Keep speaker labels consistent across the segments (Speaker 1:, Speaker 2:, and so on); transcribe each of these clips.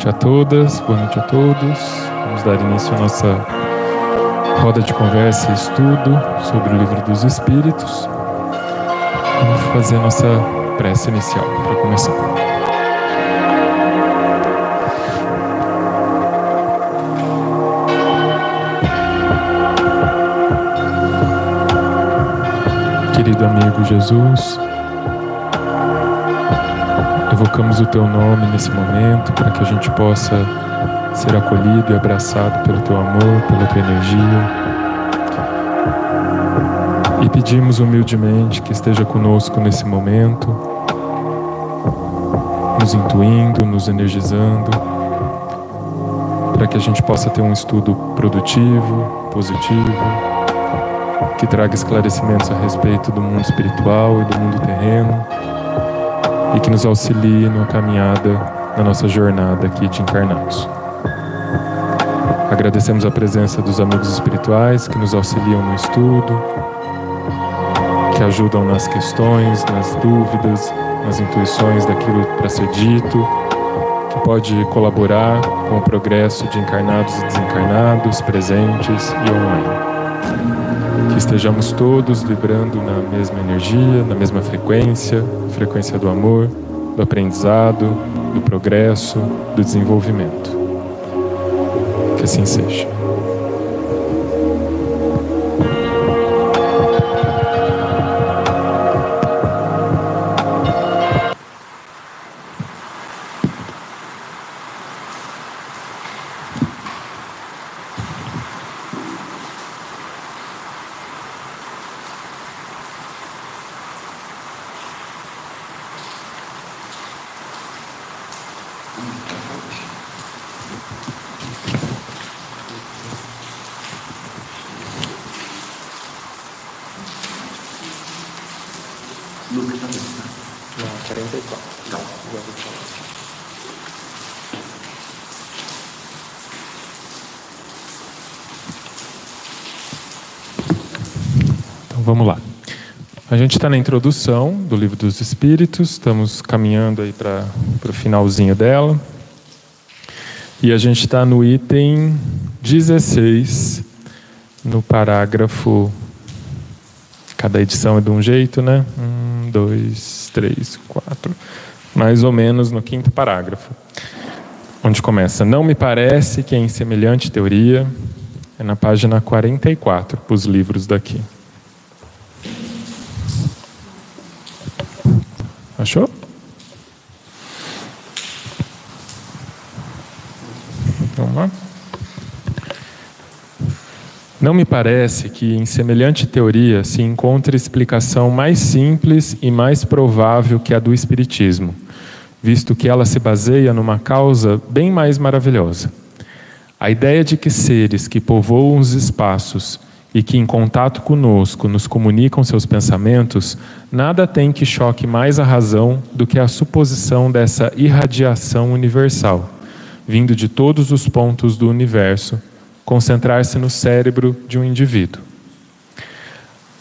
Speaker 1: Noite a todas, boa noite a todos. Vamos dar início à nossa roda de conversa e estudo sobre o livro dos Espíritos. Vamos fazer a nossa prece inicial para começar. Querido amigo Jesus, evocamos o teu nome nesse momento para que a gente possa ser acolhido e abraçado pelo teu amor, pela tua energia. E pedimos humildemente que esteja conosco nesse momento, nos intuindo, nos energizando, para que a gente possa ter um estudo produtivo, positivo, que traga esclarecimentos a respeito do mundo espiritual e do mundo terreno e que nos auxilie na caminhada, na nossa jornada aqui de encarnados. Agradecemos a presença dos amigos espirituais que nos auxiliam no estudo, que ajudam nas questões, nas dúvidas, nas intuições daquilo para ser dito, que pode colaborar com o progresso de encarnados e desencarnados, presentes e online. Estejamos todos vibrando na mesma energia, na mesma frequência, frequência do amor, do aprendizado, do progresso, do desenvolvimento. Que assim seja. Gente está na introdução do livro dos Espíritos, estamos caminhando aí para o finalzinho dela. E a gente está no item 16, no parágrafo. Cada edição é de um jeito, né? Um, dois, três, quatro. Mais ou menos no quinto parágrafo. Onde começa: Não me parece que em semelhante teoria. É na página 44, para os livros daqui. Achou? Vamos lá. Não me parece que em semelhante teoria se encontre explicação mais simples e mais provável que a do Espiritismo, visto que ela se baseia numa causa bem mais maravilhosa. A ideia de que seres que povoam os espaços e que, em contato conosco, nos comunicam seus pensamentos, nada tem que choque mais a razão do que a suposição dessa irradiação universal, vindo de todos os pontos do universo, concentrar-se no cérebro de um indivíduo.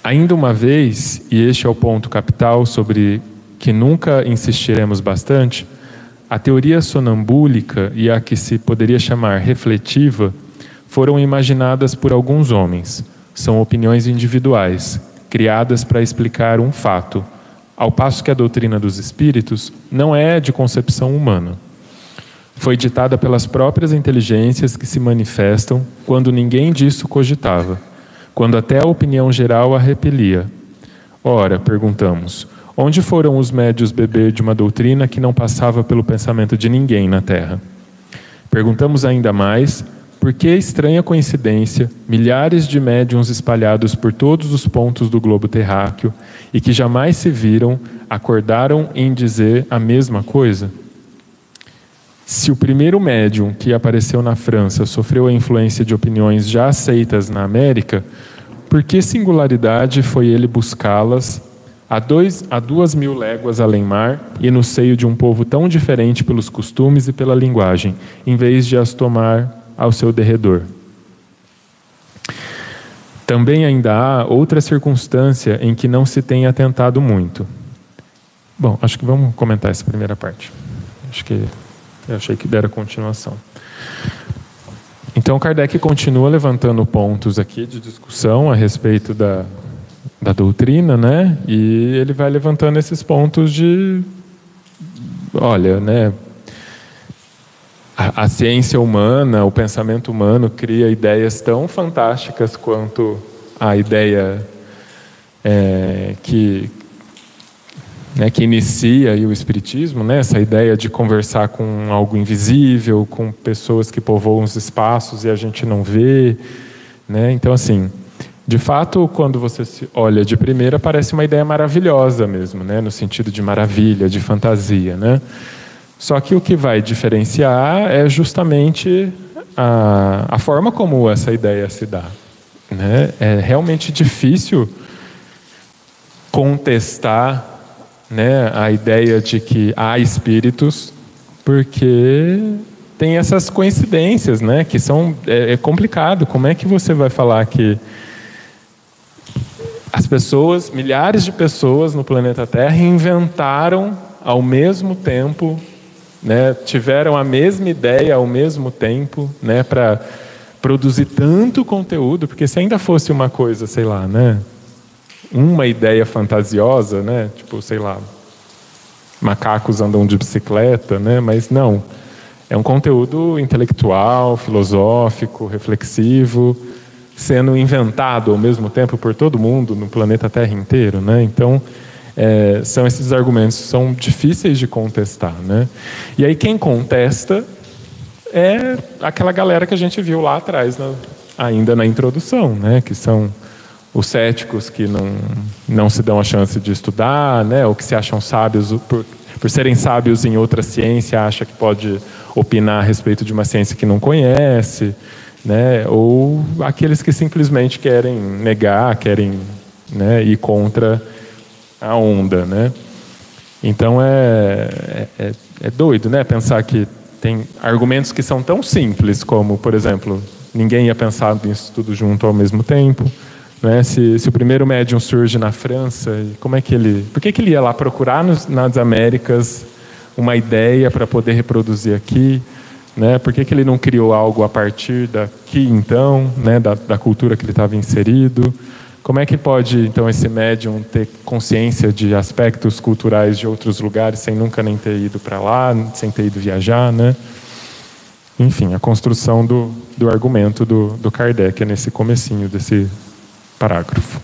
Speaker 1: Ainda uma vez, e este é o ponto capital sobre que nunca insistiremos bastante, a teoria sonambúlica e a que se poderia chamar refletiva foram imaginadas por alguns homens são opiniões individuais, criadas para explicar um fato, ao passo que a doutrina dos espíritos não é de concepção humana. Foi ditada pelas próprias inteligências que se manifestam quando ninguém disso cogitava, quando até a opinião geral a repelia. Ora, perguntamos, onde foram os médios beber de uma doutrina que não passava pelo pensamento de ninguém na Terra? Perguntamos ainda mais por que estranha coincidência, milhares de médiums espalhados por todos os pontos do globo terráqueo e que jamais se viram, acordaram em dizer a mesma coisa? Se o primeiro médium que apareceu na França sofreu a influência de opiniões já aceitas na América, por que singularidade foi ele buscá-las a, dois, a duas mil léguas além mar e no seio de um povo tão diferente pelos costumes e pela linguagem, em vez de as tomar ao seu derredor. Também ainda há outra circunstância em que não se tem atentado muito. Bom, acho que vamos comentar essa primeira parte. Acho que Eu achei que dera continuação. Então, Kardec continua levantando pontos aqui de discussão a respeito da, da doutrina, né? E ele vai levantando esses pontos de, olha, né? A, a ciência humana, o pensamento humano cria ideias tão fantásticas quanto a ideia é, que né, que inicia o espiritismo, né, essa ideia de conversar com algo invisível, com pessoas que povoam os espaços e a gente não vê, né? Então assim, de fato, quando você olha de primeira, parece uma ideia maravilhosa mesmo, né, no sentido de maravilha, de fantasia, né? Só que o que vai diferenciar é justamente a, a forma como essa ideia se dá. Né? É realmente difícil contestar né, a ideia de que há espíritos, porque tem essas coincidências, né, que são é, é complicado. Como é que você vai falar que as pessoas, milhares de pessoas no planeta Terra inventaram ao mesmo tempo, né, tiveram a mesma ideia ao mesmo tempo, né, para produzir tanto conteúdo, porque se ainda fosse uma coisa, sei lá, né, uma ideia fantasiosa, né? Tipo, sei lá, macacos andam de bicicleta, né? Mas não. É um conteúdo intelectual, filosófico, reflexivo, sendo inventado ao mesmo tempo por todo mundo no planeta Terra inteiro, né? Então, é, são esses argumentos são difíceis de contestar, né? E aí quem contesta é aquela galera que a gente viu lá atrás, ainda na introdução, né? Que são os céticos que não, não se dão a chance de estudar, né, ou que se acham sábios por, por serem sábios em outra ciência, acha que pode opinar a respeito de uma ciência que não conhece, né, ou aqueles que simplesmente querem negar, querem né, ir contra a onda, né. Então é, é, é, é doido, né, pensar que tem argumentos que são tão simples como, por exemplo, ninguém ia pensar nisso tudo junto ao mesmo tempo, né? Se, se, o primeiro médium surge na França, como é que ele, por que, que ele ia lá procurar nos, nas Américas uma ideia para poder reproduzir aqui? Né? Por que, que ele não criou algo a partir daqui, então, né? da, da cultura que ele estava inserido? Como é que pode, então, esse médium ter consciência de aspectos culturais de outros lugares sem nunca nem ter ido para lá, sem ter ido viajar, né? Enfim, a construção do, do argumento do, do Kardec é nesse comecinho desse parágrafo.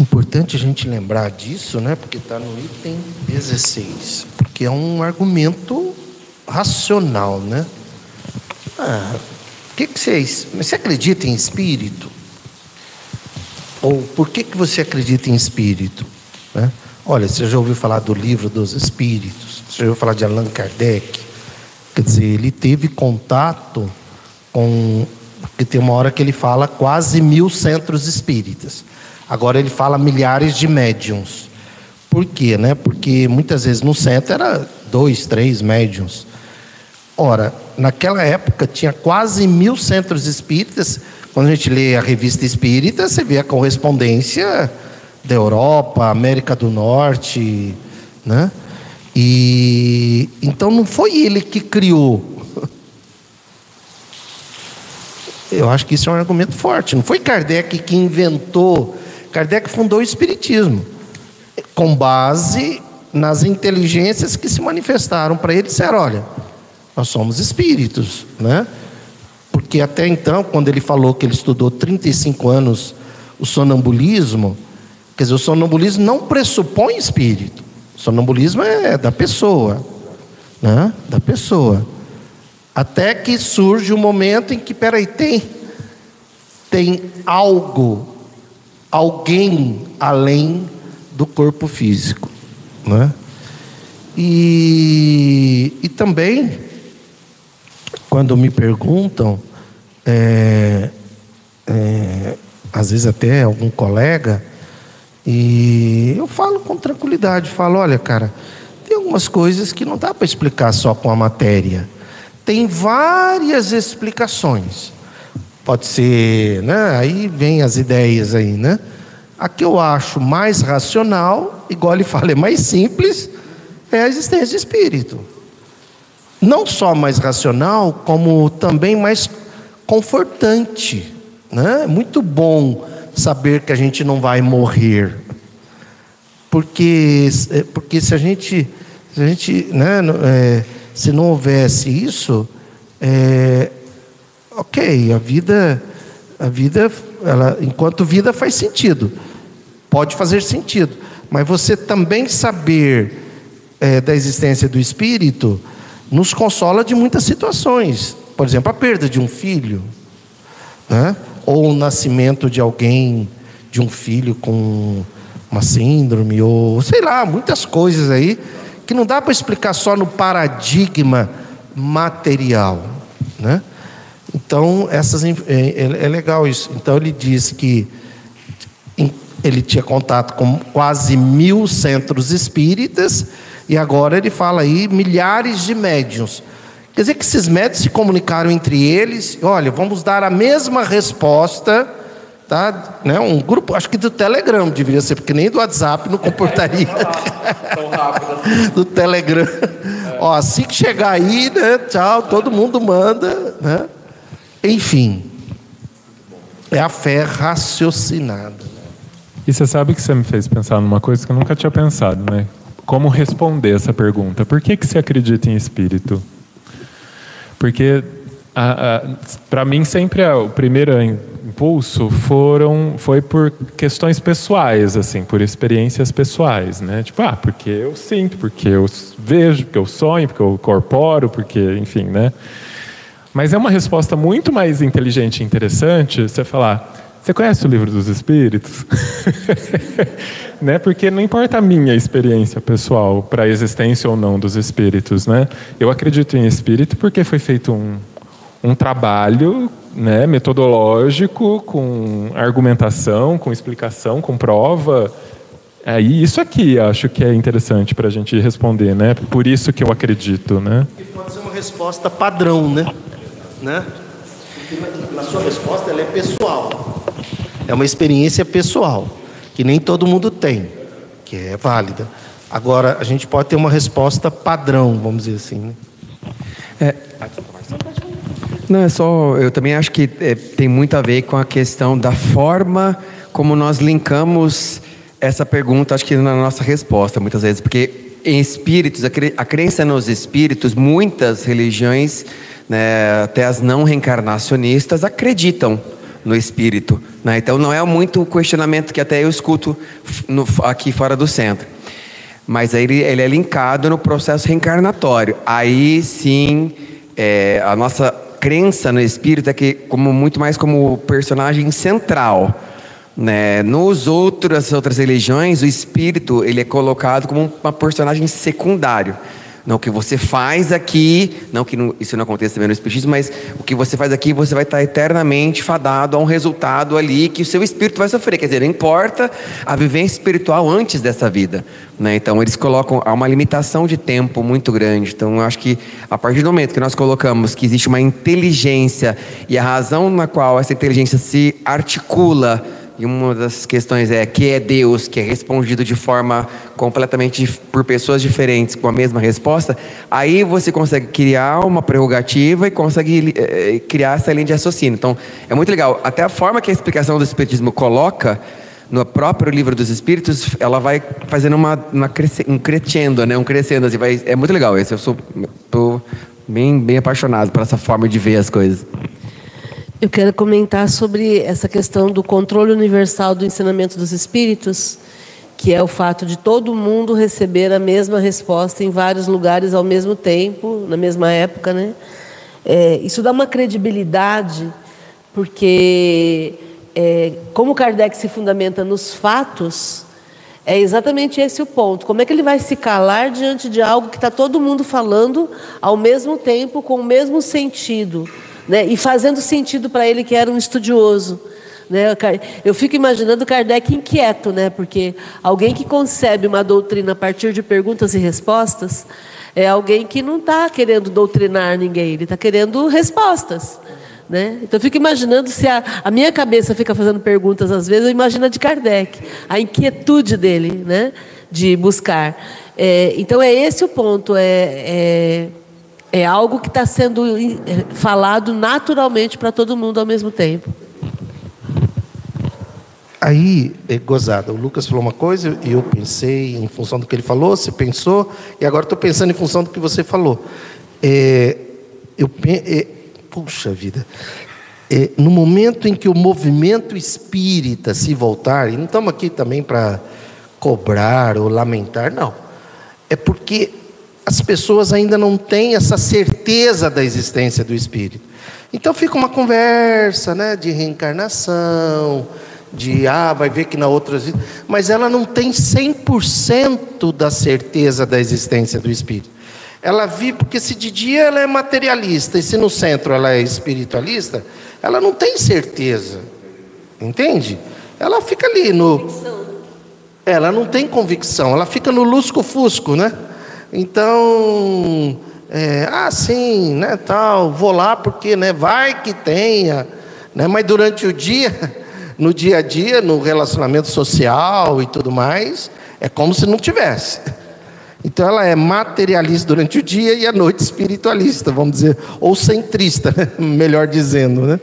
Speaker 2: Importante a gente lembrar disso, né? Porque está no item 16, porque é um argumento racional, né? Ah, que que vocês, você acredita em espírito? Ou por que que você acredita em espírito? Né? Olha, você já ouviu falar do livro dos espíritos? Você já ouviu falar de Allan Kardec? Quer dizer, ele teve contato com. Porque tem uma hora que ele fala quase mil centros espíritas. Agora ele fala milhares de médiums. Por quê? Né? Porque muitas vezes no centro era dois, três médiums. Ora, naquela época tinha quase mil centros espíritas. Quando a gente lê a revista espírita, você vê a correspondência da Europa, América do Norte, né? E então não foi ele que criou. Eu acho que isso é um argumento forte. Não foi Kardec que inventou. Kardec fundou o Espiritismo com base nas inteligências que se manifestaram para ele. Disseram: olha, nós somos espíritos, né? Porque até então, quando ele falou que ele estudou 35 anos o sonambulismo, quer dizer, o sonambulismo não pressupõe espírito. Sonambulismo é da pessoa, né? Da pessoa. Até que surge o um momento em que, peraí, tem, tem algo, alguém além do corpo físico, né? E, e também, quando me perguntam, é, é, às vezes até algum colega, e eu falo com tranquilidade, falo, olha, cara, tem algumas coisas que não dá para explicar só com a matéria. Tem várias explicações. Pode ser, né? Aí vem as ideias aí, né? A que eu acho mais racional, igual ele fala, é mais simples, é a existência de espírito. Não só mais racional, como também mais confortante. Né? É muito bom saber que a gente não vai morrer. Porque, é, porque se a gente, se, a gente, né, é, se não houvesse isso, é, ok, a vida, a vida, ela, enquanto vida faz sentido, pode fazer sentido, mas você também saber é, da existência do Espírito nos consola de muitas situações, por exemplo, a perda de um filho, né? ou o nascimento de alguém, de um filho com uma síndrome, ou sei lá, muitas coisas aí, que não dá para explicar só no paradigma material. Né? Então, essas, é, é, é legal isso. Então, ele diz que ele tinha contato com quase mil centros espíritas, e agora ele fala aí milhares de médiums. Quer dizer que esses médicos se comunicaram entre eles, olha, vamos dar a mesma resposta, tá? Né? Um grupo, acho que do Telegram deveria ser, porque nem do WhatsApp não comportaria. Tão rápido assim. do Telegram. É. Ó, assim que chegar aí, né? Tchau, todo mundo manda, né? Enfim, é a fé raciocinada.
Speaker 1: E você sabe que você me fez pensar numa coisa que eu nunca tinha pensado, né? Como responder essa pergunta? Por que, que você acredita em espírito? Porque para mim sempre o primeiro impulso foram foi por questões pessoais assim por experiências pessoais né tipo ah porque eu sinto porque eu vejo porque eu sonho porque eu corporo porque enfim né mas é uma resposta muito mais inteligente e interessante você falar você conhece o livro dos espíritos né? Porque não importa a minha experiência pessoal para a existência ou não dos espíritos, né? Eu acredito em espírito porque foi feito um, um trabalho, né, metodológico, com argumentação, com explicação, com prova. Aí isso aqui acho que é interessante para a gente responder, né? Por isso que eu acredito, né?
Speaker 2: E pode ser uma resposta padrão, né? né? Na sua resposta ela é pessoal. É uma experiência pessoal que nem todo mundo tem, que é válida. Agora, a gente pode ter uma resposta padrão, vamos dizer assim. Né?
Speaker 3: É, não, é só. Eu também acho que é, tem muito a ver com a questão da forma como nós linkamos essa pergunta, acho que na nossa resposta, muitas vezes, porque em espíritos, a, cre a crença nos espíritos, muitas religiões, né, até as não reencarnacionistas, acreditam no espírito. Né? Então não é muito o questionamento que até eu escuto no, aqui fora do centro. Mas aí ele, ele, é linkado no processo reencarnatório. Aí sim, é, a nossa crença no espírito é que como muito mais como personagem central. Né? Nos outras outras religiões, o espírito ele é colocado como um personagem secundário. Não, o que você faz aqui, não que isso não aconteça também no Espiritismo, mas o que você faz aqui, você vai estar eternamente fadado a um resultado ali que o seu espírito vai sofrer. Quer dizer, não importa a vivência espiritual antes dessa vida. Né? Então, eles colocam há uma limitação de tempo muito grande. Então, eu acho que a partir do momento que nós colocamos que existe uma inteligência e a razão na qual essa inteligência se articula e uma das questões é que é Deus, que é respondido de forma completamente por pessoas diferentes com a mesma resposta, aí você consegue criar uma prerrogativa e consegue eh, criar essa linha de raciocínio. Então, é muito legal. Até a forma que a explicação do Espiritismo coloca no próprio livro dos Espíritos, ela vai fazendo uma, uma um crescendo, né? Um crescendo, assim, vai, é muito legal. Esse eu sou bem, bem apaixonado por essa forma de ver as coisas.
Speaker 4: Eu quero comentar sobre essa questão do controle universal do ensinamento dos espíritos, que é o fato de todo mundo receber a mesma resposta em vários lugares ao mesmo tempo, na mesma época, né? É, isso dá uma credibilidade, porque é, como Kardec se fundamenta nos fatos, é exatamente esse o ponto. Como é que ele vai se calar diante de algo que está todo mundo falando ao mesmo tempo, com o mesmo sentido? Né? e fazendo sentido para ele que era um estudioso. Né? Eu fico imaginando Kardec inquieto, né? porque alguém que concebe uma doutrina a partir de perguntas e respostas é alguém que não está querendo doutrinar ninguém, ele está querendo respostas. Né? Então eu fico imaginando se a, a, minha cabeça fica fazendo perguntas às vezes, eu imagino a de Kardec, a inquietude dele né? de buscar. É, então é esse o ponto, é, é, é algo que está sendo é, falado naturalmente para todo mundo ao mesmo tempo.
Speaker 2: Aí, é gozada, o Lucas falou uma coisa e eu pensei em função do que ele falou, você pensou, e agora estou pensando em função do que você falou. É, eu, é, puxa vida, é, no momento em que o movimento espírita se voltar, e não estamos aqui também para cobrar ou lamentar, não, é porque as pessoas ainda não têm essa certeza da existência do espírito. Então fica uma conversa né, de reencarnação de ah, vai ver que na outra vida, mas ela não tem 100% da certeza da existência do espírito. Ela vive porque se de dia ela é materialista e se no centro ela é espiritualista, ela não tem certeza. Entende? Ela fica ali no Ela não tem convicção, ela fica no lusco-fusco, né? Então, é, ah, sim, né, tal, vou lá porque, né, vai que tenha, né? Mas durante o dia no dia a dia, no relacionamento social e tudo mais, é como se não tivesse. Então ela é materialista durante o dia e à noite espiritualista, vamos dizer, ou centrista, melhor dizendo, né?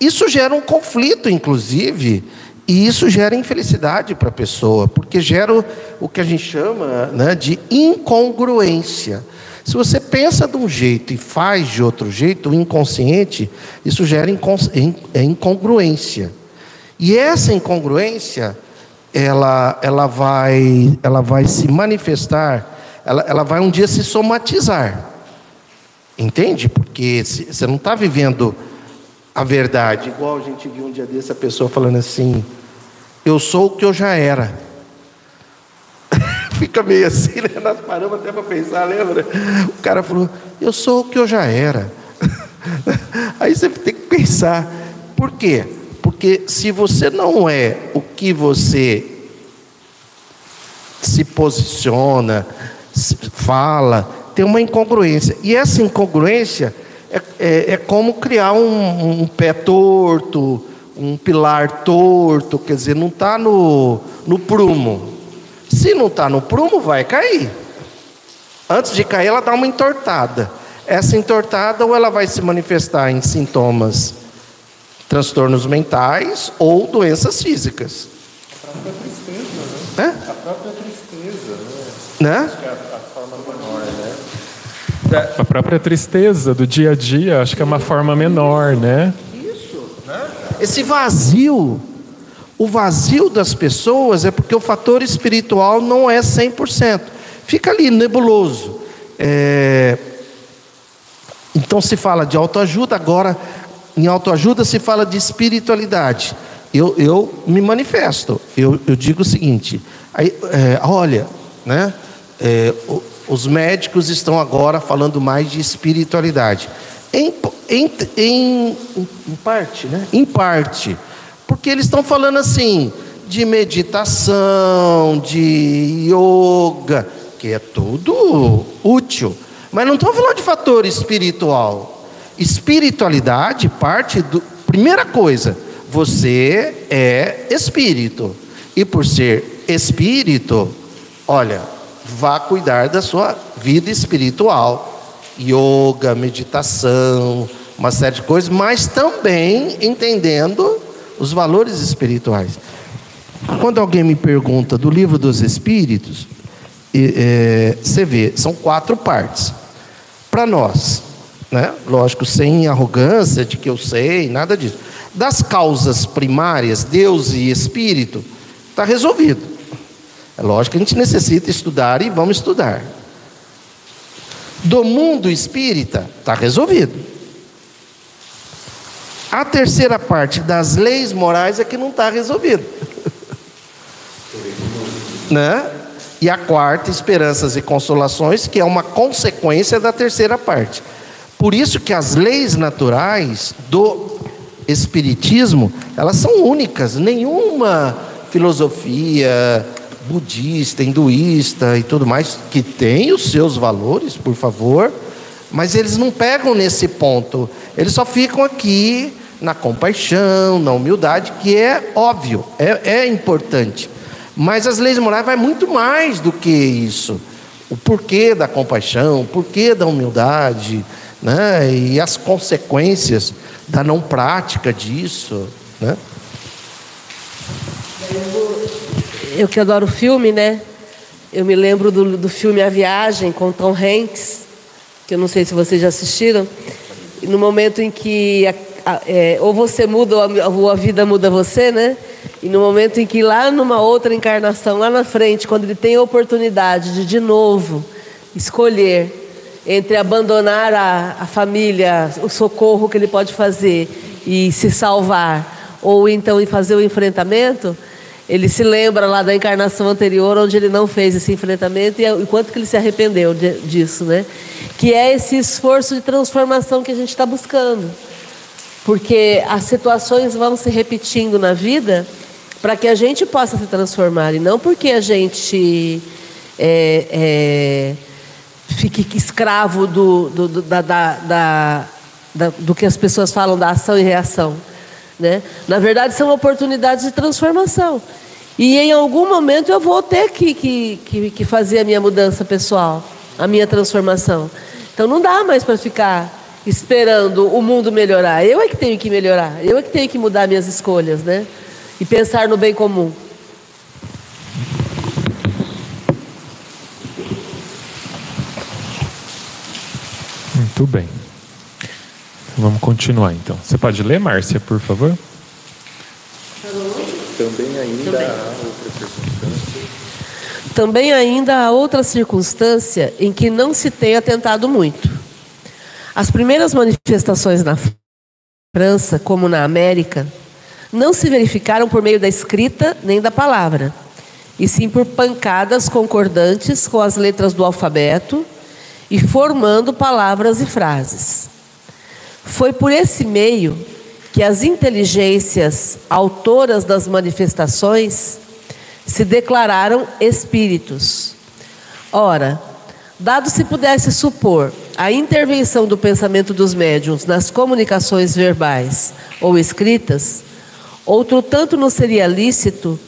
Speaker 2: Isso gera um conflito, inclusive, e isso gera infelicidade para a pessoa, porque gera o que a gente chama né, de incongruência. Se você pensa de um jeito e faz de outro jeito, o inconsciente, isso gera é incongruência. E essa incongruência, ela, ela, vai, ela vai se manifestar, ela, ela vai um dia se somatizar. Entende? Porque você não está vivendo a verdade. Igual a gente viu um dia desse a pessoa falando assim: Eu sou o que eu já era. Fica meio assim, né? Nós paramos até para pensar, lembra? O cara falou: Eu sou o que eu já era. Aí você tem que pensar: por quê? Porque se você não é o que você se posiciona, se fala, tem uma incongruência. E essa incongruência é, é, é como criar um, um, pé torto, um pilar torto, quer dizer, não está no, no prumo. Se não está no prumo, vai cair. Antes de cair, ela dá uma entortada. Essa entortada, ou ela vai se manifestar em sintomas transtornos mentais ou doenças físicas.
Speaker 1: A própria tristeza, né? É? A própria tristeza, né? né? Acho que é a, a forma menor, né? A própria tristeza do dia a dia, acho que é uma forma menor, né?
Speaker 2: Esse vazio, o vazio das pessoas é porque o fator espiritual não é 100%. Fica ali nebuloso. É... Então se fala de autoajuda, agora em autoajuda se fala de espiritualidade. Eu, eu me manifesto, eu, eu digo o seguinte: aí, é, olha, né, é, os médicos estão agora falando mais de espiritualidade. Em, em, em, em parte, né? Em parte. Porque eles estão falando assim de meditação, de yoga, que é tudo útil. Mas não estão falando de fator espiritual. Espiritualidade parte do. Primeira coisa, você é espírito. E por ser espírito, olha, vá cuidar da sua vida espiritual. Yoga, meditação, uma série de coisas, mas também entendendo os valores espirituais. Quando alguém me pergunta do livro dos Espíritos, é, você vê, são quatro partes. Para nós, né? lógico, sem arrogância de que eu sei, nada disso. Das causas primárias, Deus e Espírito, está resolvido. É lógico que a gente necessita estudar e vamos estudar. Do mundo espírita, está resolvido. A terceira parte das leis morais é que não está resolvido. né? E a quarta, esperanças e consolações, que é uma consequência da terceira parte. Por isso que as leis naturais do espiritismo, elas são únicas, nenhuma filosofia budista, hinduísta e tudo mais que tem os seus valores, por favor, mas eles não pegam nesse ponto. Eles só ficam aqui na compaixão, na humildade, que é óbvio, é, é importante. Mas as leis morais vai muito mais do que isso. O porquê da compaixão, o porquê da humildade, né? e as consequências da não prática disso. Né?
Speaker 4: Eu que adoro filme, né? Eu me lembro do, do filme A Viagem com Tom Hanks, que eu não sei se vocês já assistiram. E no momento em que a, a, é, ou você muda ou a, vida muda você, né? E no momento em que lá numa outra encarnação, lá na frente, quando ele tem a oportunidade de de novo escolher entre abandonar a, a família, o socorro que ele pode fazer e se salvar, ou então em fazer o enfrentamento, ele se lembra lá da encarnação anterior, onde ele não fez esse enfrentamento e o quanto que ele se arrependeu de, disso, né? Que é esse esforço de transformação que a gente está buscando. Porque as situações vão se repetindo na vida para que a gente possa se transformar, e não porque a gente é, é, fique escravo do, do, do, da, da, da, do que as pessoas falam da ação e reação. Né? Na verdade, são oportunidades de transformação. E em algum momento eu vou ter que, que, que, que fazer a minha mudança pessoal, a minha transformação. Então não dá mais para ficar esperando o mundo melhorar. Eu é que tenho que melhorar. Eu é que tenho que mudar minhas escolhas, né? E pensar no bem comum.
Speaker 1: Muito bem. Vamos continuar então. Você pode ler, Márcia, por favor?
Speaker 5: Também ainda Também. há outra circunstância.
Speaker 4: Também ainda há outra circunstância em que não se tem atentado muito. As primeiras manifestações na França, como na América, não se verificaram por meio da escrita nem da palavra, e sim por pancadas concordantes com as letras do alfabeto e formando palavras e frases. Foi por esse meio que as inteligências autoras das manifestações se declararam espíritos. Ora, dado se pudesse supor a intervenção do pensamento dos médiuns nas comunicações verbais ou escritas, outro tanto não seria lícito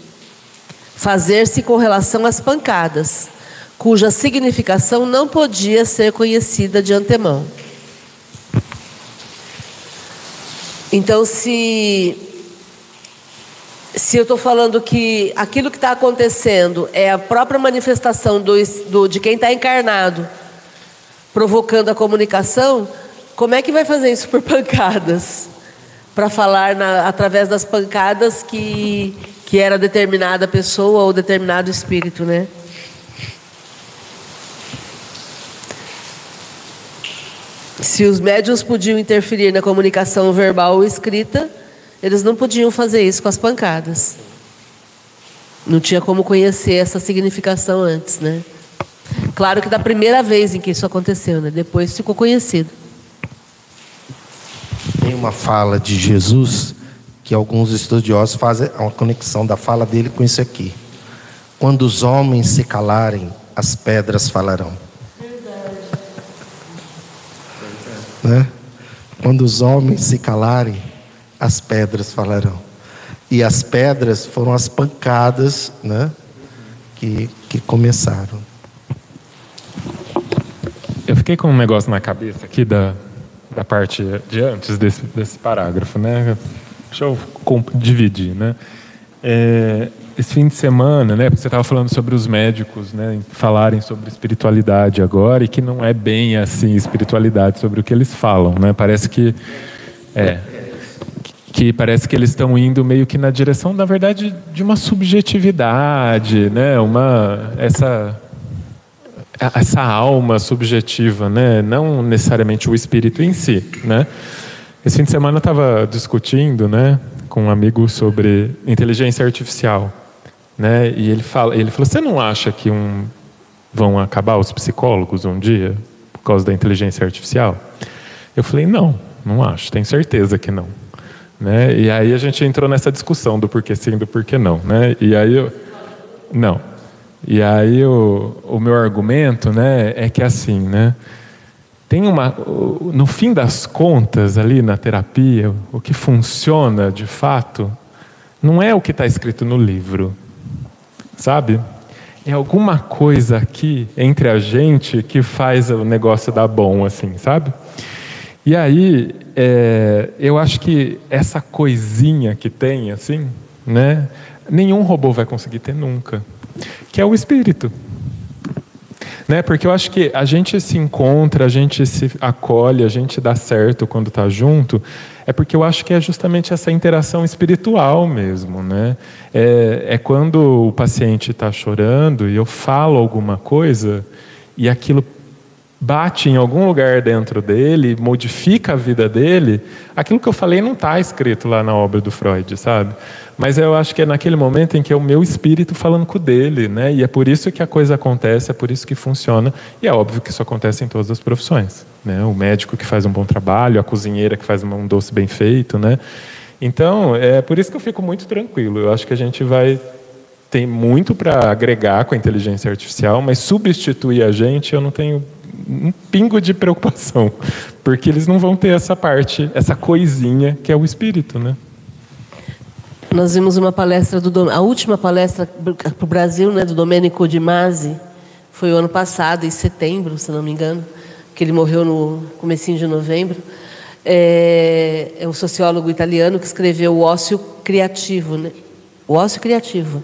Speaker 4: fazer-se com relação às pancadas, cuja significação não podia ser conhecida de antemão. Então, se, se eu estou falando que aquilo que está acontecendo é a própria manifestação do, do de quem está encarnado provocando a comunicação, como é que vai fazer isso por pancadas? Para falar na, através das pancadas que, que era determinada pessoa ou determinado espírito, né? Se os médiuns podiam interferir na comunicação verbal ou escrita, eles não podiam fazer isso com as pancadas. Não tinha como conhecer essa significação antes, né? Claro que da primeira vez em que isso aconteceu, né? Depois ficou conhecido.
Speaker 2: Tem uma fala de Jesus que alguns estudiosos fazem uma conexão da fala dele com isso aqui. Quando os homens se calarem, as pedras falarão. Né? Quando os homens se calarem, as pedras falarão. E as pedras foram as pancadas né, que, que começaram.
Speaker 1: Eu fiquei com um negócio na cabeça aqui da, da parte de antes desse, desse parágrafo, né? Deixa eu dividir, né? É, esse fim de semana, né? Porque você estava falando sobre os médicos, né? Falarem sobre espiritualidade agora e que não é bem assim espiritualidade sobre o que eles falam, né? Parece que é que parece que eles estão indo meio que na direção, na verdade, de uma subjetividade, né? Uma essa essa alma subjetiva, né? Não necessariamente o espírito em si, né? Esse fim de semana eu estava discutindo, né? Com um amigo sobre inteligência artificial. Né? E ele, fala, ele falou: Você não acha que um, vão acabar os psicólogos um dia por causa da inteligência artificial? Eu falei: Não, não acho, tenho certeza que não. Né? E aí a gente entrou nessa discussão do porquê sim do porquê não. Né? E aí eu, não. E aí o, o meu argumento né, é que assim, né, tem uma. No fim das contas, ali na terapia, o que funciona de fato não é o que está escrito no livro, sabe? É alguma coisa aqui entre a gente que faz o negócio dar bom, assim, sabe? E aí, é, eu acho que essa coisinha que tem, assim, né? Nenhum robô vai conseguir ter nunca, que é o espírito. Né? Porque eu acho que a gente se encontra, a gente se acolhe, a gente dá certo quando está junto, é porque eu acho que é justamente essa interação espiritual mesmo. Né? É, é quando o paciente está chorando e eu falo alguma coisa e aquilo bate em algum lugar dentro dele, modifica a vida dele, aquilo que eu falei não está escrito lá na obra do Freud, sabe? Mas eu acho que é naquele momento em que é o meu espírito falando com o dele, né? E é por isso que a coisa acontece, é por isso que funciona. E é óbvio que isso acontece em todas as profissões, né? O médico que faz um bom trabalho, a cozinheira que faz um doce bem feito, né? Então, é por isso que eu fico muito tranquilo. Eu acho que a gente vai tem muito para agregar com a inteligência artificial, mas substituir a gente eu não tenho um pingo de preocupação, porque eles não vão ter essa parte, essa coisinha que é o espírito, né?
Speaker 4: Nós vimos uma palestra do a última palestra para o Brasil, né, do Domenico Di Masi, foi o ano passado, em setembro, se não me engano, que ele morreu no comecinho de novembro. É, é um sociólogo italiano que escreveu o ócio criativo, né? O ócio criativo.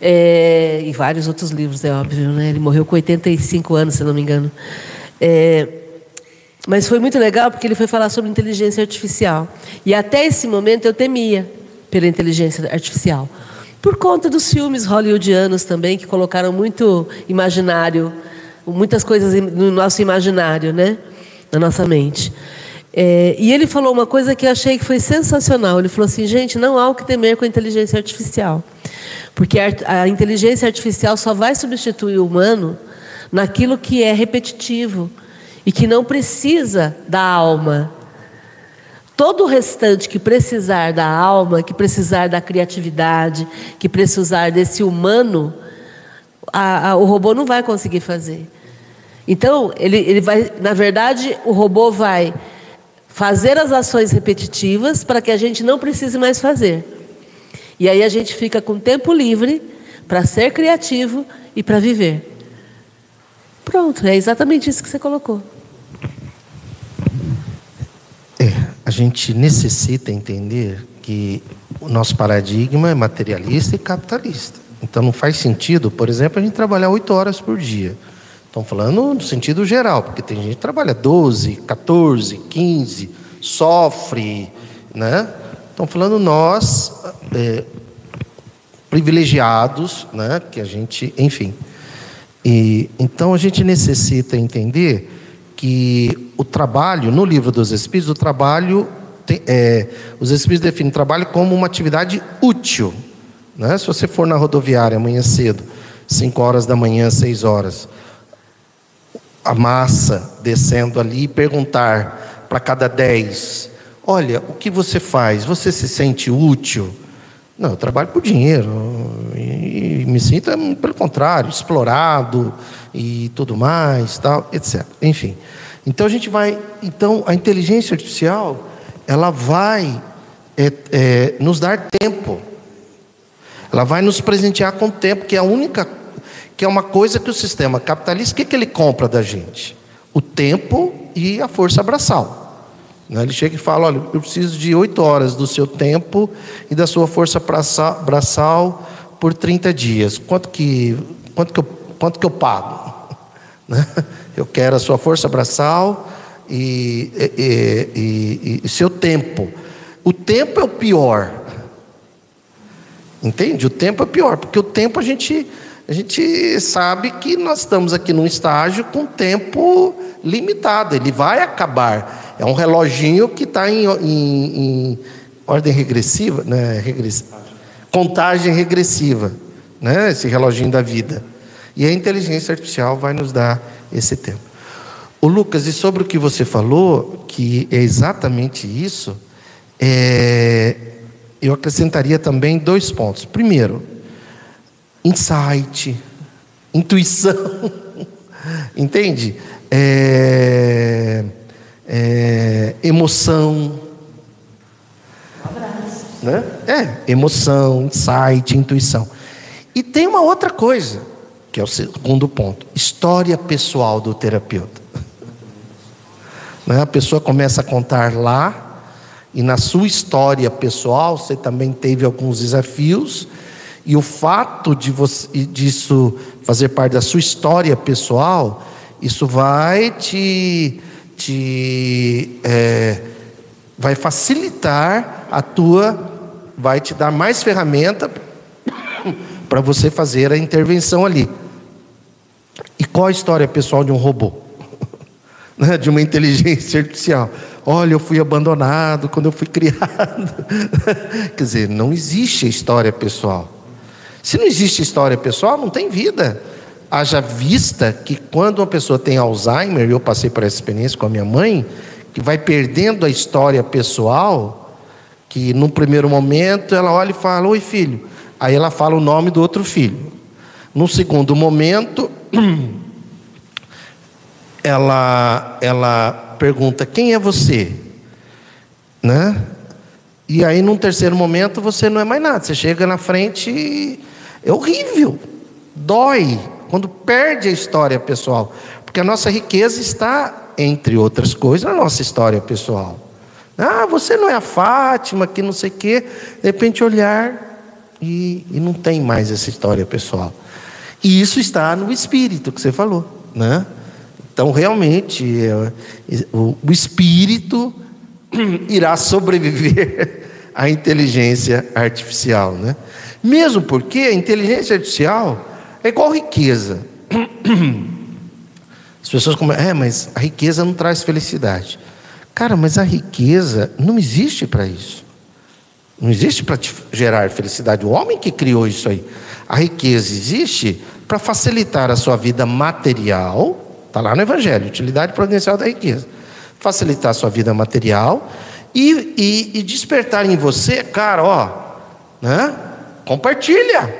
Speaker 4: É, e vários outros livros, é óbvio, né? Ele morreu com 85 anos, se não me engano. É, mas foi muito legal porque ele foi falar sobre inteligência artificial. E até esse momento eu temia pela inteligência artificial. Por conta dos filmes hollywoodianos também, que colocaram muito imaginário, muitas coisas no nosso imaginário, né? na nossa mente. É, e ele falou uma coisa que eu achei que foi sensacional. Ele falou assim: gente, não há o que temer com a inteligência artificial. Porque a, a inteligência artificial só vai substituir o humano naquilo que é repetitivo e que não precisa da alma, Todo o restante que precisar da alma, que precisar da criatividade, que precisar desse humano, a, a, o robô não vai conseguir fazer. Então, ele, ele vai, na verdade, o robô vai fazer as ações repetitivas para que a gente não precise mais fazer. E aí a gente fica com tempo livre para ser criativo e para viver. Pronto, é exatamente isso que você colocou.
Speaker 2: a gente necessita entender que o nosso paradigma é materialista e capitalista. Então não faz sentido, por exemplo, a gente trabalhar oito horas por dia. Estão falando no sentido geral, porque tem gente que trabalha 12, 14, 15, sofre, né? Estão falando nós, é, privilegiados, né? Que a gente, enfim. E, então a gente necessita entender que o trabalho, no livro dos Espíritos, o trabalho, tem, é, os Espíritos definem o trabalho como uma atividade útil. Né? Se você for na rodoviária amanhã cedo, 5 horas da manhã, 6 horas, a massa descendo ali e perguntar para cada 10: Olha, o que você faz? Você se sente útil? Não, eu trabalho por dinheiro e me sinto, pelo contrário, explorado e tudo mais, tal, etc. Enfim. Então a gente vai, então a inteligência artificial, ela vai é, é, nos dar tempo. Ela vai nos presentear com tempo, que é a única, que é uma coisa que o sistema capitalista, o que, que ele compra da gente? O tempo e a força abraçal. Né? Ele chega e fala: olha, eu preciso de oito horas do seu tempo e da sua força braçal por 30 dias. Quanto que, quanto que, eu, quanto que eu pago? Né? Eu quero a sua força braçal e, e, e, e seu tempo. O tempo é o pior. Entende? O tempo é pior, porque o tempo a gente, a gente sabe que nós estamos aqui num estágio com tempo limitado, ele vai acabar. É um reloginho que está em, em, em, ordem regressiva, né? Contagem regressiva, né? esse reloginho da vida. E a inteligência artificial vai nos dar esse tempo. O Lucas, e sobre o que você falou, que é exatamente isso, é, eu acrescentaria também dois pontos. Primeiro, insight, intuição, entende? é, é, emoção. Né? É, emoção, insight, intuição. E tem uma outra coisa, que é o segundo ponto: história pessoal do terapeuta. Né? A pessoa começa a contar lá, e na sua história pessoal você também teve alguns desafios, e o fato de você, disso fazer parte da sua história pessoal, isso vai te, te é, vai facilitar a tua, vai te dar mais ferramenta para você fazer a intervenção ali. E qual a história pessoal de um robô? né, de uma inteligência artificial. Olha, eu fui abandonado quando eu fui criado. Quer dizer, não existe história pessoal. Se não existe história pessoal, não tem vida. Haja vista que quando uma pessoa tem Alzheimer, eu passei por essa experiência com a minha mãe, que vai perdendo a história pessoal, que num primeiro momento ela olha e fala: Oi, filho. Aí ela fala o nome do outro filho. No segundo momento, ela, ela pergunta: Quem é você? Né? E aí, num terceiro momento, você não é mais nada. Você chega na frente e é horrível, dói, quando perde a história pessoal. Porque a nossa riqueza está, entre outras coisas, na nossa história pessoal. Ah, você não é a Fátima, que não sei o quê. De repente, olhar e, e não tem mais essa história pessoal. E isso está no espírito que você falou, né? Então, realmente, é, o espírito irá sobreviver à inteligência artificial, né? Mesmo porque a inteligência artificial é igual riqueza. As pessoas começam, é, mas a riqueza não traz felicidade. Cara, mas a riqueza não existe para isso. Não existe para gerar felicidade. O homem que criou isso aí. A riqueza existe para facilitar a sua vida material Está lá no Evangelho, utilidade providencial da riqueza. Facilitar a sua vida material e, e, e despertar em você, cara, ó, né? Compartilha.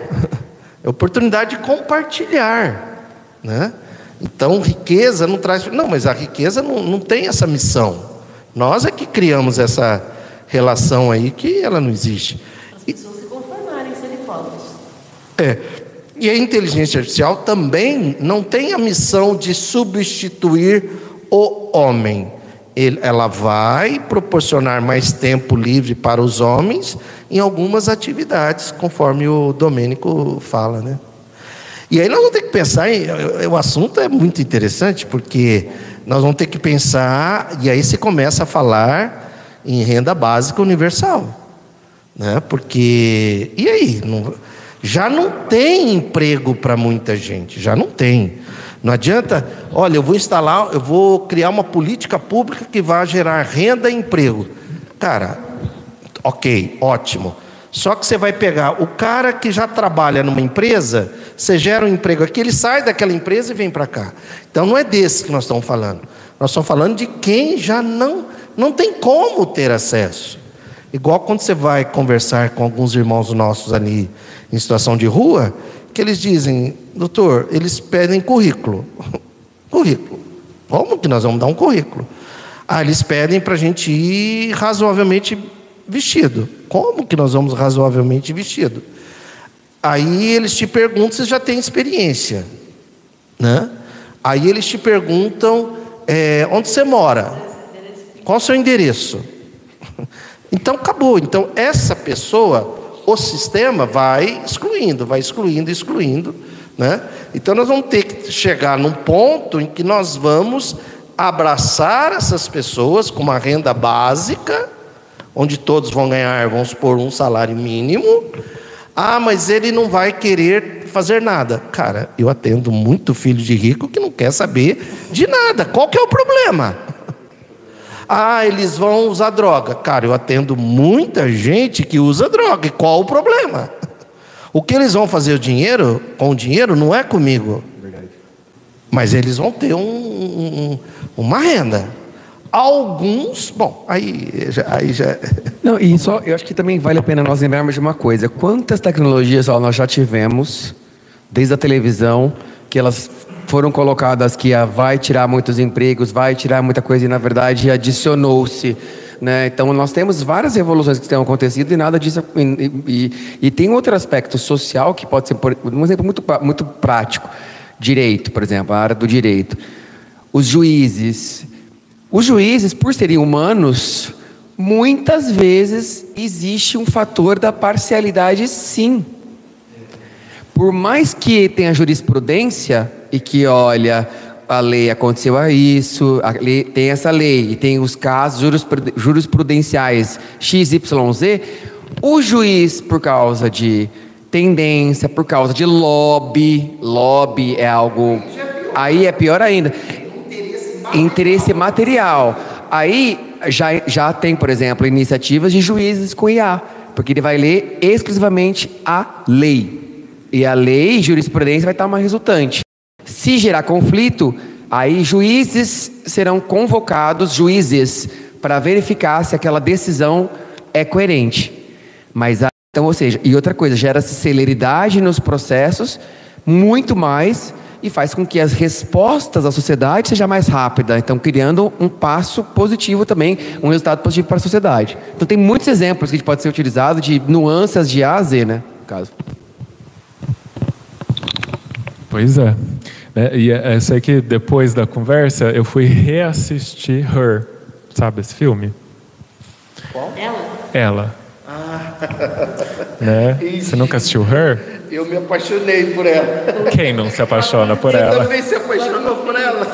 Speaker 2: É oportunidade de compartilhar. Né? Então, riqueza não traz. Não, mas a riqueza não, não tem essa missão. Nós é que criamos essa relação aí que ela não existe.
Speaker 4: As pessoas se conformarem serem pobres.
Speaker 2: É. E a inteligência artificial também não tem a missão de substituir o homem. Ele, ela vai proporcionar mais tempo livre para os homens em algumas atividades, conforme o Domênico fala, né? E aí nós vamos ter que pensar, em, o assunto é muito interessante, porque nós vamos ter que pensar, e aí se começa a falar em renda básica universal. Né? Porque, e aí? Não, já não tem emprego para muita gente, já não tem. Não adianta, olha, eu vou instalar, eu vou criar uma política pública que vai gerar renda e emprego. Cara, ok, ótimo. Só que você vai pegar o cara que já trabalha numa empresa, você gera um emprego aqui, ele sai daquela empresa e vem para cá. Então não é desse que nós estamos falando. Nós estamos falando de quem já não, não tem como ter acesso. Igual quando você vai conversar com alguns irmãos nossos ali em situação de rua, que eles dizem, doutor, eles pedem currículo. currículo. Como que nós vamos dar um currículo? Ah, eles pedem para a gente ir razoavelmente vestido. Como que nós vamos razoavelmente vestido? Aí eles te perguntam se já tem experiência. Né? Aí eles te perguntam é, onde você mora. Qual o seu endereço? Então acabou. Então essa pessoa o sistema vai excluindo, vai excluindo, excluindo. Né? Então nós vamos ter que chegar num ponto em que nós vamos abraçar essas pessoas com uma renda básica, onde todos vão ganhar, vamos supor, um salário mínimo. Ah, mas ele não vai querer fazer nada. Cara, eu atendo muito filho de rico que não quer saber de nada. Qual que é o problema? Ah, eles vão usar droga. Cara, eu atendo muita gente que usa droga. E qual o problema? O que eles vão fazer o dinheiro, com o dinheiro não é comigo. Mas eles vão ter um, um, uma renda. Alguns, bom, aí já, aí já.
Speaker 3: Não, e só, eu acho que também vale a pena nós lembrarmos de uma coisa: quantas tecnologias ó, nós já tivemos, desde a televisão, que elas foram colocadas que ah, vai tirar muitos empregos, vai tirar muita coisa e na verdade adicionou-se. Né? Então nós temos várias revoluções que têm acontecido e nada disso. E, e, e tem outro aspecto social que pode ser, por, um exemplo muito, muito prático: direito, por exemplo, a área do direito. Os juízes. Os juízes, por serem humanos, muitas vezes existe um fator da parcialidade, sim. Por mais que tenha jurisprudência e que, olha, a lei aconteceu a isso, a lei, tem essa lei e tem os casos jurisprudenciais XYZ, o juiz, por causa de tendência, por causa de lobby, lobby é algo. Aí é pior ainda. Interesse material. Aí já, já tem, por exemplo, iniciativas de juízes com IA, porque ele vai ler exclusivamente a lei. E a lei, jurisprudência, vai estar uma resultante. Se gerar conflito, aí juízes serão convocados, juízes, para verificar se aquela decisão é coerente. Mas então, ou seja, e outra coisa, gera-se celeridade nos processos, muito mais, e faz com que as respostas da sociedade seja mais rápida. Então, criando um passo positivo também, um resultado positivo para a sociedade. Então, tem muitos exemplos que pode ser utilizado de nuances de A a Z, né? No caso.
Speaker 1: Pois é. É e é, eu sei que depois da conversa eu fui reassistir Her. Sabe esse filme?
Speaker 2: Qual?
Speaker 4: Ela?
Speaker 1: Ela.
Speaker 2: Ah.
Speaker 1: Né? Você nunca assistiu Her?
Speaker 2: Eu me apaixonei por ela.
Speaker 1: Quem não se apaixona por
Speaker 2: Você
Speaker 1: ela?
Speaker 2: também se apaixonou por ela.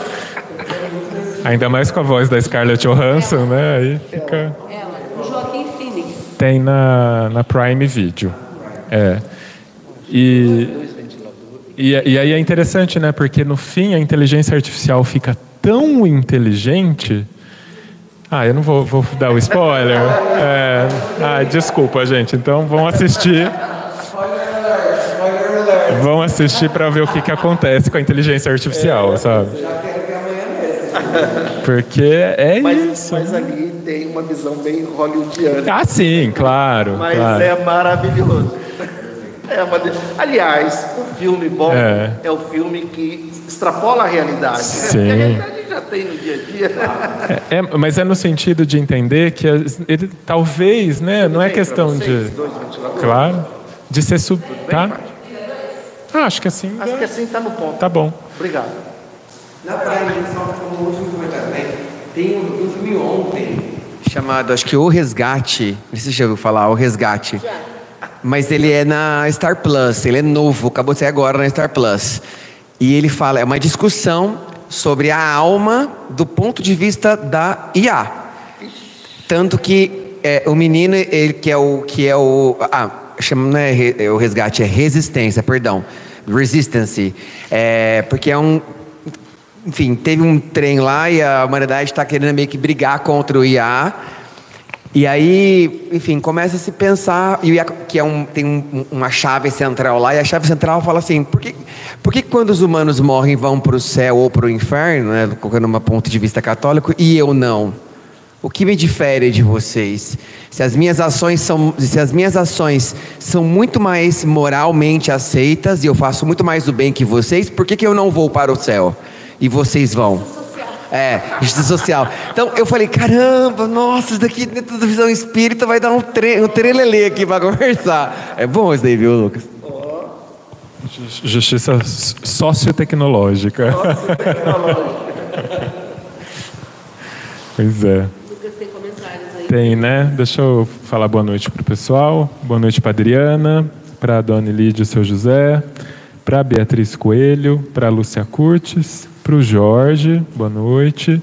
Speaker 1: Ainda mais com a voz da Scarlett Johansson, né? Aí fica.
Speaker 4: Ela. O Joaquim Phoenix.
Speaker 1: Tem na, na Prime Video. É. E, e, e aí é interessante, né? Porque no fim a inteligência artificial fica tão inteligente. Ah, eu não vou, vou dar o spoiler. É, ah, desculpa, gente. Então vão assistir. Vão assistir para ver o que, que acontece com a inteligência artificial, sabe? Porque é
Speaker 2: Mas,
Speaker 1: isso.
Speaker 2: mas ali tem uma visão bem hollywoodiana.
Speaker 1: Ah, sim, claro.
Speaker 2: Mas
Speaker 1: claro.
Speaker 2: é maravilhoso. É uma Aliás, o filme bom
Speaker 1: É.
Speaker 2: é. o filme que extrapola a realidade.
Speaker 1: Sim.
Speaker 2: Porque a realidade já tem no dia a dia.
Speaker 1: É, mas é no sentido de entender que ele talvez, né? Não é questão
Speaker 2: vocês,
Speaker 1: de,
Speaker 2: dois
Speaker 1: claro, de ser sub, tá?
Speaker 2: Fátima?
Speaker 1: Ah, acho que assim,
Speaker 2: Acho que assim está no ponto.
Speaker 1: tá bom.
Speaker 2: Obrigado.
Speaker 3: Na Prime, só como último comentário, né? Tem um, um filme ontem chamado, acho que O Resgate. Não sei se você já ouviu falar, O Resgate. Mas ele é na Star Plus, ele é novo, acabou de sair agora na Star Plus. E ele fala, é uma discussão sobre a alma do ponto de vista da IA. Tanto que é, o menino, ele que é o que é o ah, chama não é, é o resgate, é resistência, perdão, resistance, é, porque é um enfim, teve um trem lá e a humanidade está querendo meio que brigar contra o IA. E aí, enfim, começa a se pensar, e o que é um, tem um- uma chave central lá, e a chave central fala assim: por que, por que quando os humanos morrem vão para o céu ou para o inferno, né, colocando um ponto de vista católico, e eu não? O que me difere de vocês? Se as minhas ações são, se as minhas ações são muito mais moralmente aceitas e eu faço muito mais do bem que vocês, por que, que eu não vou para o céu e vocês vão? É, justiça social. Então eu falei, caramba, nossa, isso daqui dentro da visão espírita vai dar um, tre um trelelê aqui para conversar. É bom isso daí, viu, Lucas?
Speaker 1: Justiça s- sociotecnológica. pois é.
Speaker 4: Lucas tem comentários aí.
Speaker 1: Tem, né? Deixa eu falar boa noite pro pessoal. Boa noite para Adriana, para a Dona Lídia e o seu José, para a Beatriz Coelho, para a Lúcia Curtis, para o Jorge, boa noite.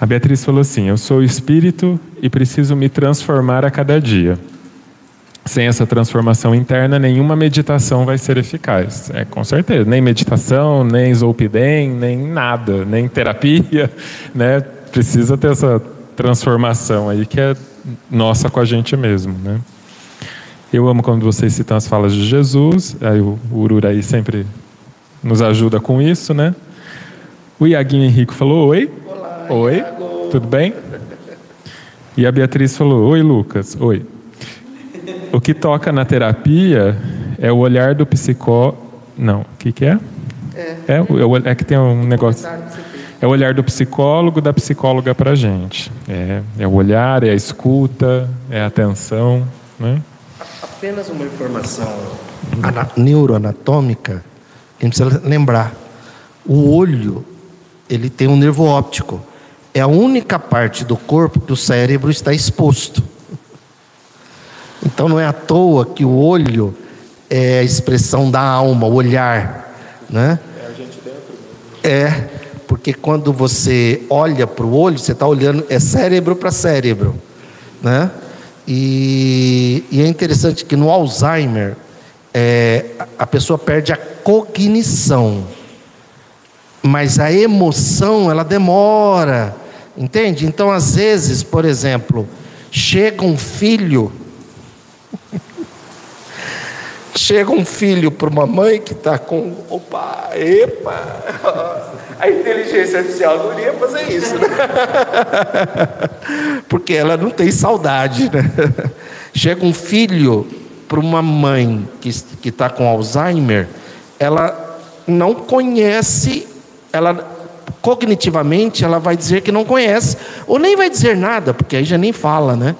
Speaker 1: A Beatriz falou assim: Eu sou espírito e preciso me transformar a cada dia. Sem essa transformação interna, nenhuma meditação vai ser eficaz. É, com certeza. Nem meditação, nem Zolpidem, nem nada, nem terapia. Né? Precisa ter essa transformação aí que é nossa com a gente mesmo. Né? Eu amo quando vocês citam as falas de Jesus. Aí o Ururaí sempre nos ajuda com isso, né? O Iaguinho Henrique falou: Oi. Oi. Tudo bem? E a Beatriz falou: Oi, Lucas. Oi. O que toca na terapia é o olhar do psicó. Não, o que, que é? É, o- é que tem um negócio. É o olhar do psicólogo, da psicóloga para a gente. É, é o olhar, é a escuta, é a atenção. Né?
Speaker 2: Apenas uma informação ana- neuroanatômica que a gente precisa lembrar. O olho, ele tem um nervo óptico. É a única parte do corpo que o cérebro está exposto. Então não é à toa que o olho é a expressão da alma, o olhar, né? É, porque quando você olha para o olho, você está olhando, é cérebro para cérebro, né? E, e é interessante que no Alzheimer, é, a- a pessoa perde a cognição, mas a emoção ela demora, entende? Então, às vezes, por exemplo, chega um filho Chega um filho para uma mãe que está com. Opa, epa! A inteligência artificial não iria fazer isso, né? Porque ela não tem saudade, né? Chega um filho para uma mãe que está com Alzheimer, ela não conhece, ela cognitivamente ela vai dizer que não conhece, ou nem vai dizer nada, porque aí já nem fala, né?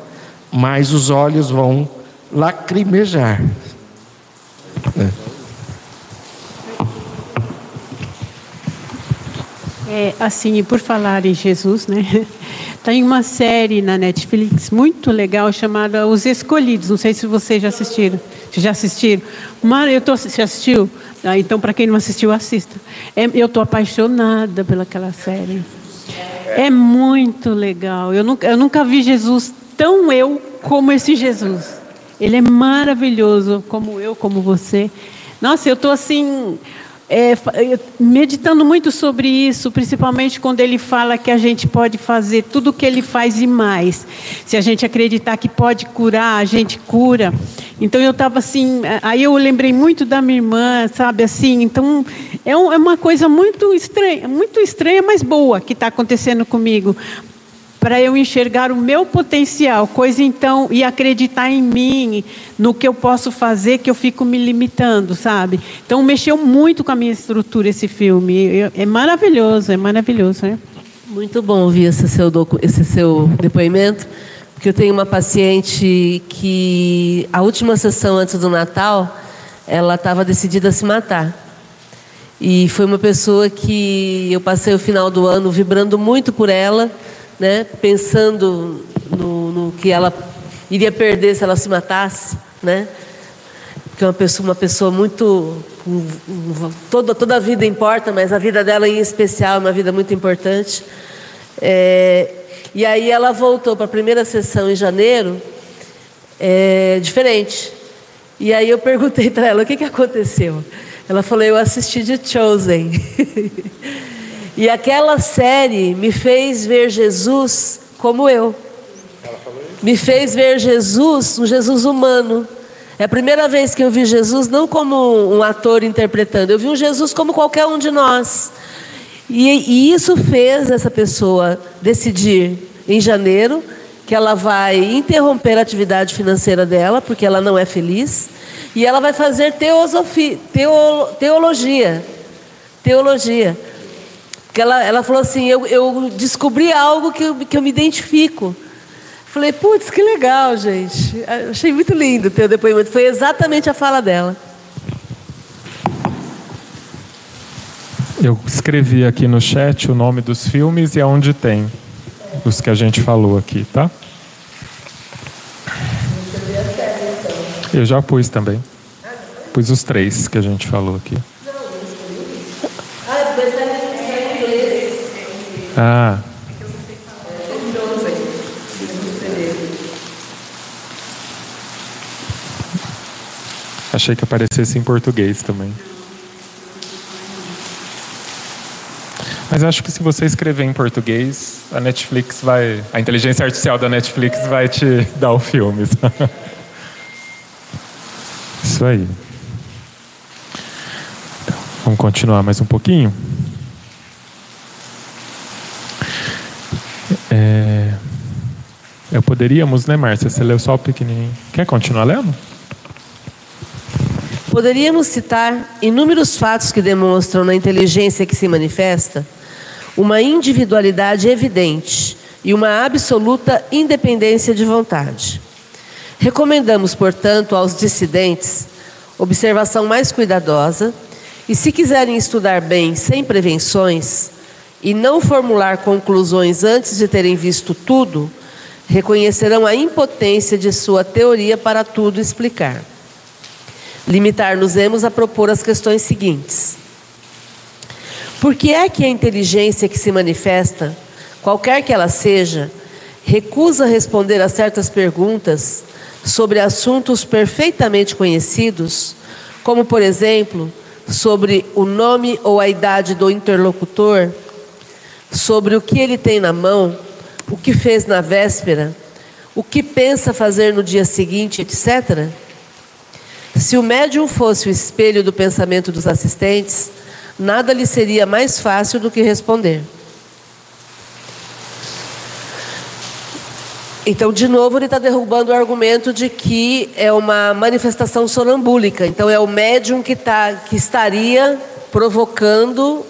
Speaker 2: Mas os olhos vão lacrimejar.
Speaker 6: É, assim, e por falar em Jesus, né? Tem uma série na Netflix muito legal chamada Os Escolhidos. Não sei se vocês já assistiram. Vocês já assistiram? Mara, eu tô, você assistiu? Ah, então, para quem não assistiu, assista. É, eu estou apaixonada pelaquela série. É muito legal. Eu nunca, eu nunca vi Jesus tão eu como esse Jesus. Ele é maravilhoso, como eu, como você. Nossa, eu estou assim, é, meditando muito sobre isso, principalmente quando ele fala que a gente pode fazer tudo o que ele faz e mais. Se a gente acreditar que pode curar, a gente cura. Então eu estava assim, aí eu lembrei muito da minha irmã, sabe assim. Então é, um- é uma coisa muito estranha, muito estranha, mas boa que está acontecendo comigo para eu enxergar o meu potencial, coisa então e acreditar em mim, no que eu posso fazer, que eu fico me limitando, sabe? Então mexeu muito com a minha estrutura esse filme. É maravilhoso, é maravilhoso, né?
Speaker 4: Muito bom ouvir esse seu, esse seu depoimento, porque eu tenho uma paciente que a última sessão antes do Natal, ela estava decidida a se matar. E foi uma pessoa que eu passei o final do ano vibrando muito por ela, né? pensando no, no que ela iria perder se ela se matasse, né? que é uma pessoa, uma pessoa muito. Toda, toda a vida importa, mas a vida dela em especial é uma vida muito importante. É, e aí ela voltou para a primeira sessão em janeiro, é, diferente. E aí eu perguntei para ela o que, que aconteceu. Ela falou: eu assisti de Chosen. e aquela série me fez ver Jesus como eu. Me fez ver Jesus, um Jesus humano. É a primeira vez que eu vi Jesus não como um ator interpretando, eu vi um Jesus como qualquer um de nós. E, e isso fez essa pessoa decidir em janeiro que ela vai interromper a atividade financeira dela, porque ela não é feliz, e ela vai fazer teosofia, teo, teologia. Teologia. Ela, ela falou assim: eu, eu descobri algo que eu, que eu me identifico. Falei, putz, que legal, gente. Achei muito lindo o teu depoimento. Foi exatamente a fala dela.
Speaker 1: Eu escrevi aqui no chat o nome dos filmes e aonde tem os que a gente falou aqui, tá? Eu já pus também. Pus os três que a gente falou aqui. Ah, achei que aparecesse em português também. Mas acho que se você escrever em português, a Netflix vai. A inteligência artificial da Netflix vai te dar o filme. Isso aí. Então, vamos continuar mais um pouquinho. Eu poderíamos, né, Márcia? Você leu só o pequenininho. Quer continuar lendo?
Speaker 4: Poderíamos citar inúmeros fatos que demonstram na inteligência que se manifesta uma individualidade evidente e uma absoluta independência de vontade. Recomendamos, portanto, aos dissidentes observação mais cuidadosa e, se quiserem estudar bem, sem prevenções, e não formular conclusões antes de terem visto tudo, reconhecerão a impotência de sua teoria para tudo explicar. Limitar-nos-emos a propor as questões seguintes. Por que é que a inteligência que se manifesta, qualquer que ela seja, recusa responder a certas perguntas sobre assuntos perfeitamente conhecidos, como, por exemplo, sobre o nome ou a idade do interlocutor, sobre o que ele tem na mão, o que fez na véspera, o que pensa fazer no dia seguinte, etc. Se o médium fosse o espelho do pensamento dos assistentes, nada lhe seria mais fácil do que responder. Então, de novo, ele está derrubando o argumento de que é uma manifestação sonambúlica. Então, é o médium que, tá, que estaria provocando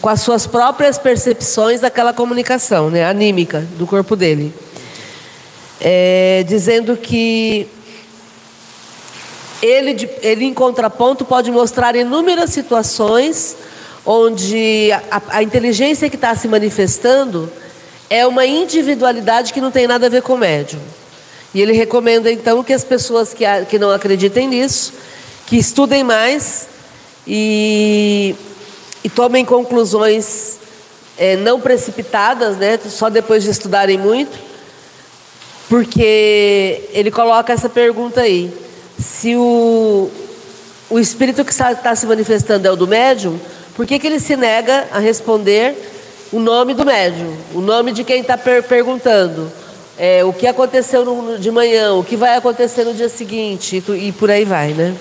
Speaker 4: com as suas próprias percepções aquela comunicação, né, anímica do corpo dele. É, dizendo que ele, ele, em contraponto, pode mostrar inúmeras situações onde a, a inteligência que está se manifestando é uma individualidade que não tem nada a ver com o médium. E ele recomenda, então, que as pessoas que, que não acreditem nisso, que estudem mais e, e tomem conclusões é, não precipitadas, né, só depois de estudarem muito, porque ele coloca essa pergunta aí se o, o espírito que está se manifestando é o do médium, por que, que ele se nega a responder o nome do médium, o nome de quem está per perguntando? É, o que aconteceu no, de manhã, o que vai acontecer no dia seguinte, e, tu, e por aí vai, né?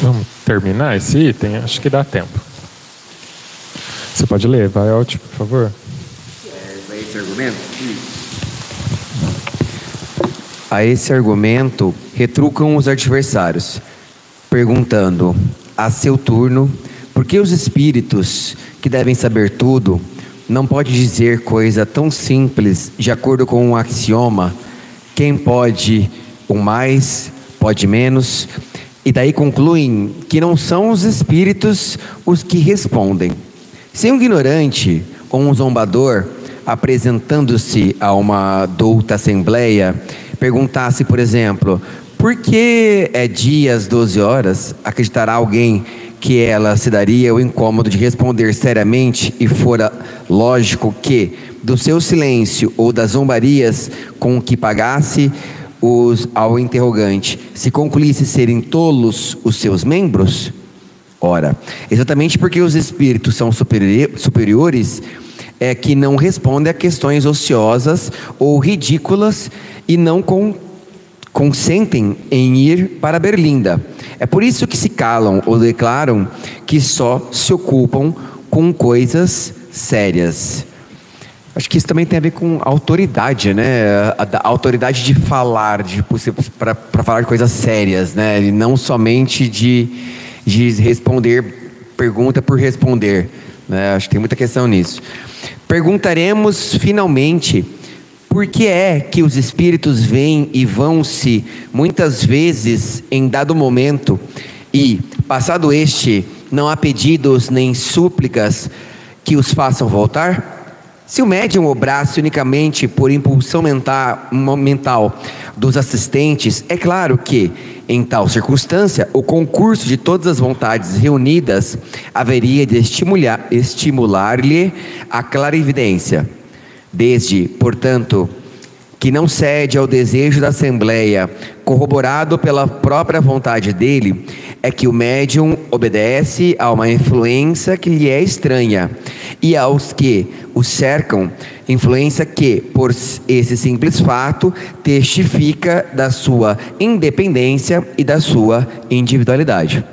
Speaker 1: Vamos terminar esse item? Acho que dá tempo. Você pode ler, vai, Alt, por favor
Speaker 3: esse argumento? A esse argumento retrucam os adversários, perguntando, a seu turno, por que os espíritos, que devem saber tudo, não pode dizer coisa tão simples, de acordo com um axioma, quem pode o mais, pode menos, e daí concluem que não são os espíritos os que respondem. Se um ignorante ou um zombador apresentando-se a uma douta assembleia, perguntasse, por exemplo, por que é dia às 12 horas, acreditará alguém que ela se daria o incômodo de responder seriamente e fora lógico que, do seu silêncio ou das zombarias com que pagasse os, ao interrogante, se concluísse serem tolos os seus membros? Ora, exatamente porque os espíritos são superiores é, que não respondem a questões ociosas ou ridículas e não com, consentem em ir para Berlinda. É por isso que se calam ou declaram que só se ocupam com coisas sérias. Acho que isso também tem a ver com autoridade, né? A, a autoridade de falar, de para falar de coisas sérias, né? E não somente de, de responder pergunta por responder. Né? Acho que tem muita questão nisso. Perguntaremos finalmente por que é que os espíritos vêm e vão-se muitas vezes em dado momento e, passado este, não há pedidos nem súplicas que os façam voltar? Se o médium obrasse unicamente por impulsão mental, dos assistentes, é claro que, em tal circunstância, o concurso de todas as vontades reunidas haveria de estimular-lhe estimular a clarividência. Desde, portanto, que não cede ao desejo da Assembleia, corroborado pela própria vontade dele, é que o médium obedece a uma influência que lhe é estranha, e aos que o cercam, influência que, por esse simples fato, testifica da sua independência e da sua individualidade.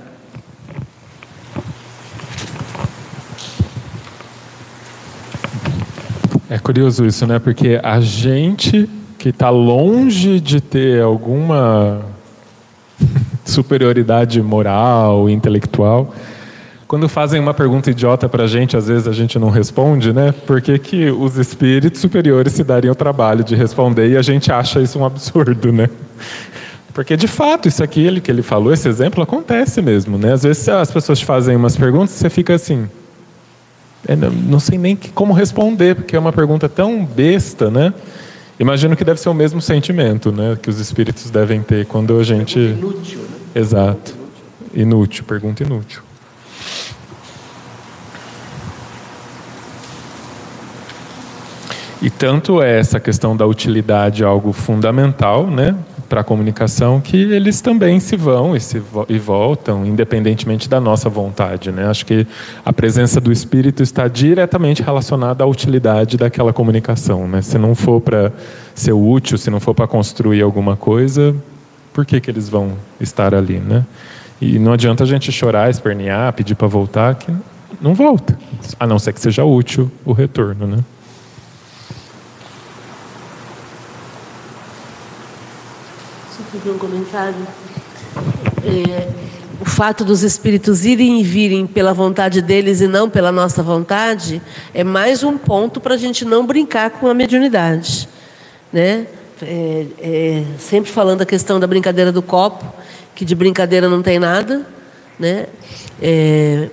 Speaker 1: É curioso isso, né? Porque a gente que está longe de ter alguma superioridade moral, intelectual, quando fazem uma pergunta idiota para a gente, às vezes a gente não responde, né? Por que, que os espíritos superiores se dariam o trabalho de responder e a gente acha isso um absurdo, né? Porque de fato, isso aqui que ele falou, esse exemplo acontece mesmo, né? Às vezes as pessoas fazem umas perguntas e você fica assim, é, não sei nem como responder, porque é uma pergunta tão besta, né? Imagino que deve ser o mesmo sentimento, né, que os espíritos devem ter quando a gente
Speaker 2: Inútil, né?
Speaker 1: Exato. Inútil, pergunta inútil. E tanto é essa questão da utilidade algo fundamental, né, para a comunicação, que eles também se vão e se vo e voltam, independentemente da nossa vontade, né? Acho que a presença do espírito está diretamente relacionada à utilidade daquela comunicação, né? Se não for para ser útil, se não for para construir alguma coisa, por que que eles vão estar ali, né? E não adianta a gente chorar, espernear, pedir para voltar, que não volta, a não ser que seja útil o retorno, né?
Speaker 4: Um comentário? É, o fato dos espíritos irem e virem pela vontade deles e não pela nossa vontade é mais um ponto para a gente não brincar com a mediunidade. Né? É, é, sempre falando a questão da brincadeira do copo, que de brincadeira não tem nada. Né? É,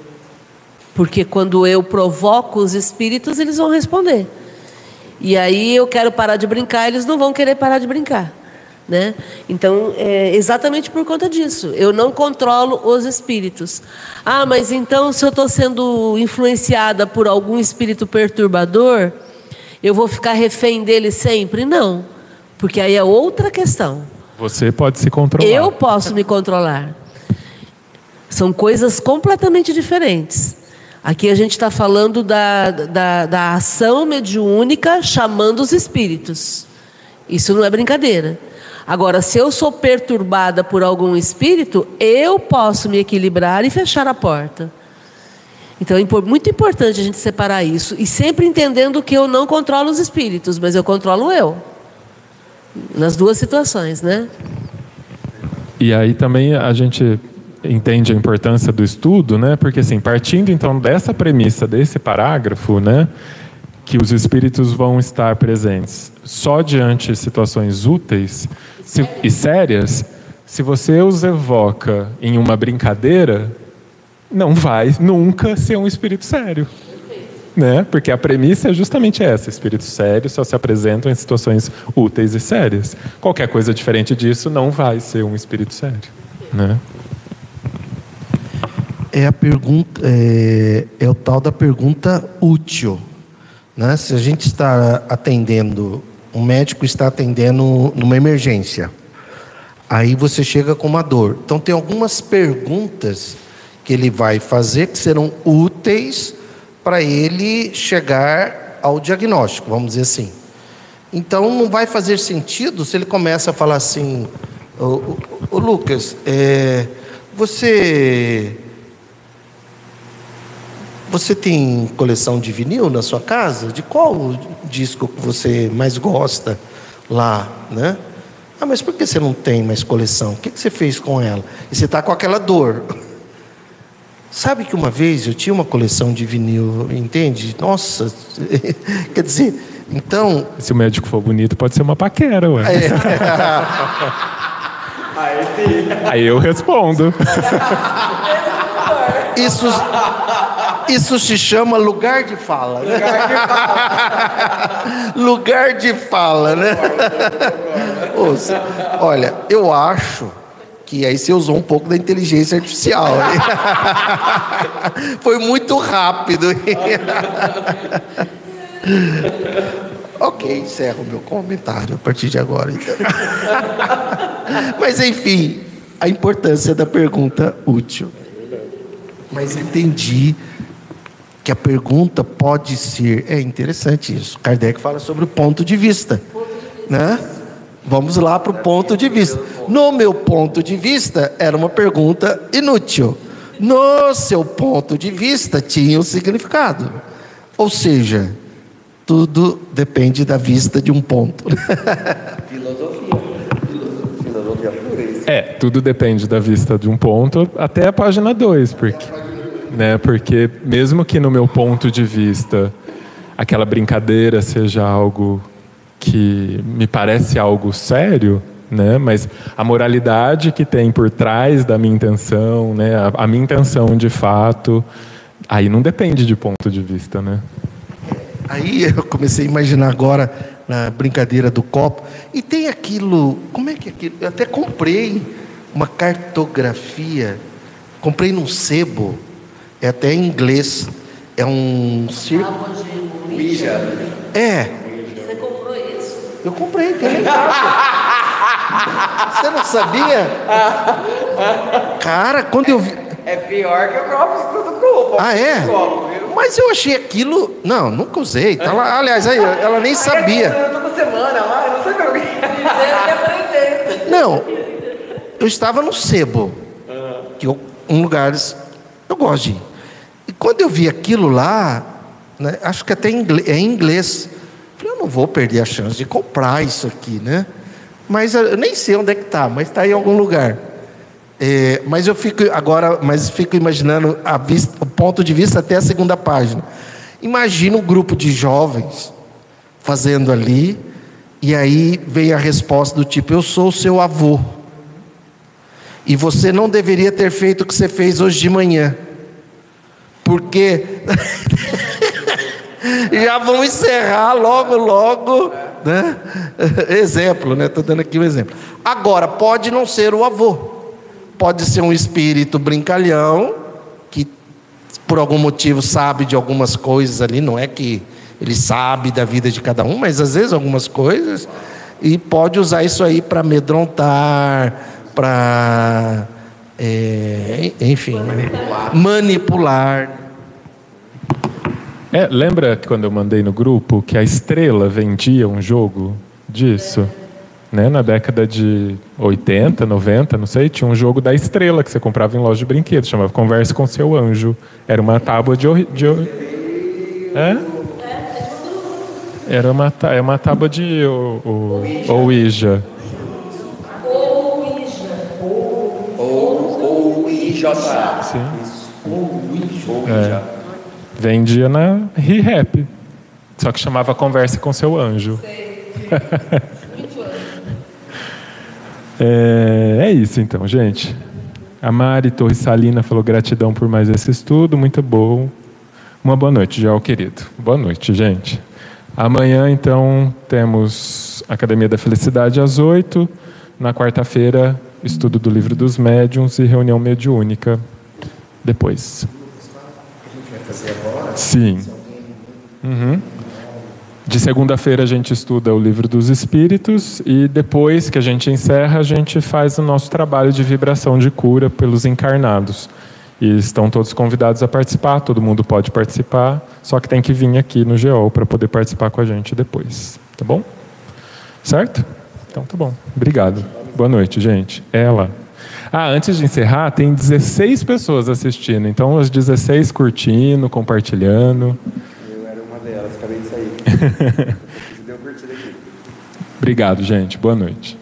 Speaker 4: porque quando eu provoco os espíritos, eles vão responder. E aí eu quero parar de brincar, eles não vão querer parar de brincar. Né? Então, é exatamente por conta disso. Eu não controlo os espíritos. Ah, mas então, se eu estou sendo influenciada por algum espírito perturbador, eu vou ficar refém dele sempre? Não. Porque aí é outra questão.
Speaker 1: Você pode se controlar.
Speaker 4: Eu posso me controlar. São coisas completamente diferentes. Aqui a gente está falando da, da, da ação mediúnica chamando os espíritos. Isso não é brincadeira. Agora, se eu sou perturbada por algum espírito, eu posso me equilibrar e fechar a porta. Então é muito importante a gente separar isso. E sempre entendendo que eu não controlo os espíritos, mas eu controlo eu. Nas duas situações, né?
Speaker 1: E aí também a gente entende a importância do estudo, né? Porque assim, partindo então dessa premissa desse parágrafo, né? Que os espíritos vão estar presentes só diante de situações úteis, se, e sérias, se você os evoca em uma brincadeira, não vai nunca ser um espírito sério. Né? Porque a premissa é justamente essa: espíritos sérios só se apresentam em situações úteis e sérias. Qualquer coisa diferente disso não vai ser um espírito sério. Né?
Speaker 2: É a pergunta, é, é o tal da pergunta útil. Né? Se a gente está atendendo um médico está atendendo numa emergência. Aí você chega com uma dor. Então tem algumas perguntas que ele vai fazer que serão úteis para ele chegar ao diagnóstico, vamos dizer assim. Então não vai fazer sentido se ele começa a falar assim, ô, Lucas, é, você você tem coleção de vinil na sua casa? De qual disco que você mais gosta lá, né? Ah, mas por que você não tem mais coleção? O que você fez com ela? E você está com aquela dor. Sabe que uma vez eu tinha uma coleção de vinil, entende? Nossa, quer dizer, então.
Speaker 1: Se o médico for bonito, pode ser uma paquera, ué. É. Aí, Aí eu respondo.
Speaker 2: Isso, isso se chama lugar de fala. Né? Lugar de fala. né? Ouça, olha, eu acho que aí você usou um pouco da inteligência artificial. Foi muito rápido. ok, encerro meu comentário a partir de agora. Então. Mas enfim, a importância da pergunta útil. Mas entendi que a pergunta pode ser. É interessante isso. Kardec fala sobre o ponto de vista. Né? Vamos lá para o ponto de vista. No meu ponto de vista, era uma pergunta inútil. No seu ponto de vista, tinha um significado. Ou seja, tudo depende da vista de um ponto.
Speaker 3: Filosofia.
Speaker 1: É, tudo depende da vista de um ponto até a página 2, porque, né, porque mesmo que no meu ponto de vista aquela brincadeira seja algo que me parece algo sério, né, mas a moralidade que tem por trás da minha intenção, né, a, a minha intenção de fato, aí não depende de ponto de vista, né?
Speaker 2: Aí eu comecei a imaginar agora na brincadeira do copo. E tem aquilo, como é que é aquilo? Eu até comprei uma cartografia, comprei num sebo, é até em inglês. É um círculo. É.
Speaker 4: Você comprou isso?
Speaker 2: Eu comprei, tem. Você não sabia? Cara, quando eu vi.
Speaker 3: É pior que o copo do copo.
Speaker 2: Ah, é? Mas eu achei aquilo. Não, nunca usei. Tá lá, aliás, aí, ela nem sabia.
Speaker 3: Toda semana lá, eu não sei como que
Speaker 2: Não, eu estava no sebo, que eu, um lugares eu gosto de ir. E quando eu vi aquilo lá, né, acho que até em inglês, é em inglês, falei, eu não vou perder a chance de comprar isso aqui, né? Mas eu nem sei onde é que está, mas está em algum lugar. É, mas eu fico agora, mas fico imaginando vista, o ponto de vista até a segunda página. Imagina um grupo de jovens fazendo ali, e aí vem a resposta do tipo: Eu sou o seu avô. E você não deveria ter feito o que você fez hoje de manhã. Porque já vão encerrar logo, logo. Né? Exemplo, né? Estou dando aqui um exemplo. Agora, pode não ser o avô. Pode ser um espírito brincalhão, que por algum motivo sabe de algumas coisas ali, não é que ele sabe da vida de cada um, mas às vezes algumas coisas, e pode usar isso aí para amedrontar, para. é, enfim, manipular. manipular.
Speaker 1: É, lembra quando eu mandei no grupo que a Estrela vendia um jogo disso? Né? Na década de 80, 90, não sei, tinha um jogo da Estrela que você comprava em loja de brinquedos, chamava Converse com Seu Anjo. Era uma tábua de. de é? Era uma, é uma tábua de o, o, Ouija.
Speaker 3: Ou o IJA.
Speaker 1: Sim. É. Vendia na ReHap. Só que chamava Converse com Seu Anjo. É, é isso então, gente. A Mari Torres Salina falou gratidão por mais esse estudo, muito bom. Uma boa noite, Joel querido. Boa noite, gente. Amanhã, então, temos Academia da Felicidade às oito. Na quarta-feira, estudo do livro dos médiuns e reunião mediúnica depois. Sim. Uhum. De segunda-feira a gente estuda o livro dos espíritos e depois que a gente encerra, a gente faz o nosso trabalho de vibração de cura pelos encarnados. E estão todos convidados a participar, todo mundo pode participar, só que tem que vir aqui no GEOL para poder participar com a gente depois. Tá bom? Certo? Então tá bom. Obrigado. Boa noite, gente. Ela. Ah, antes de encerrar, tem 16 pessoas assistindo. Então, as 16 curtindo, compartilhando.
Speaker 3: Eu era uma delas, acabei de
Speaker 1: Obrigado, gente. Boa noite.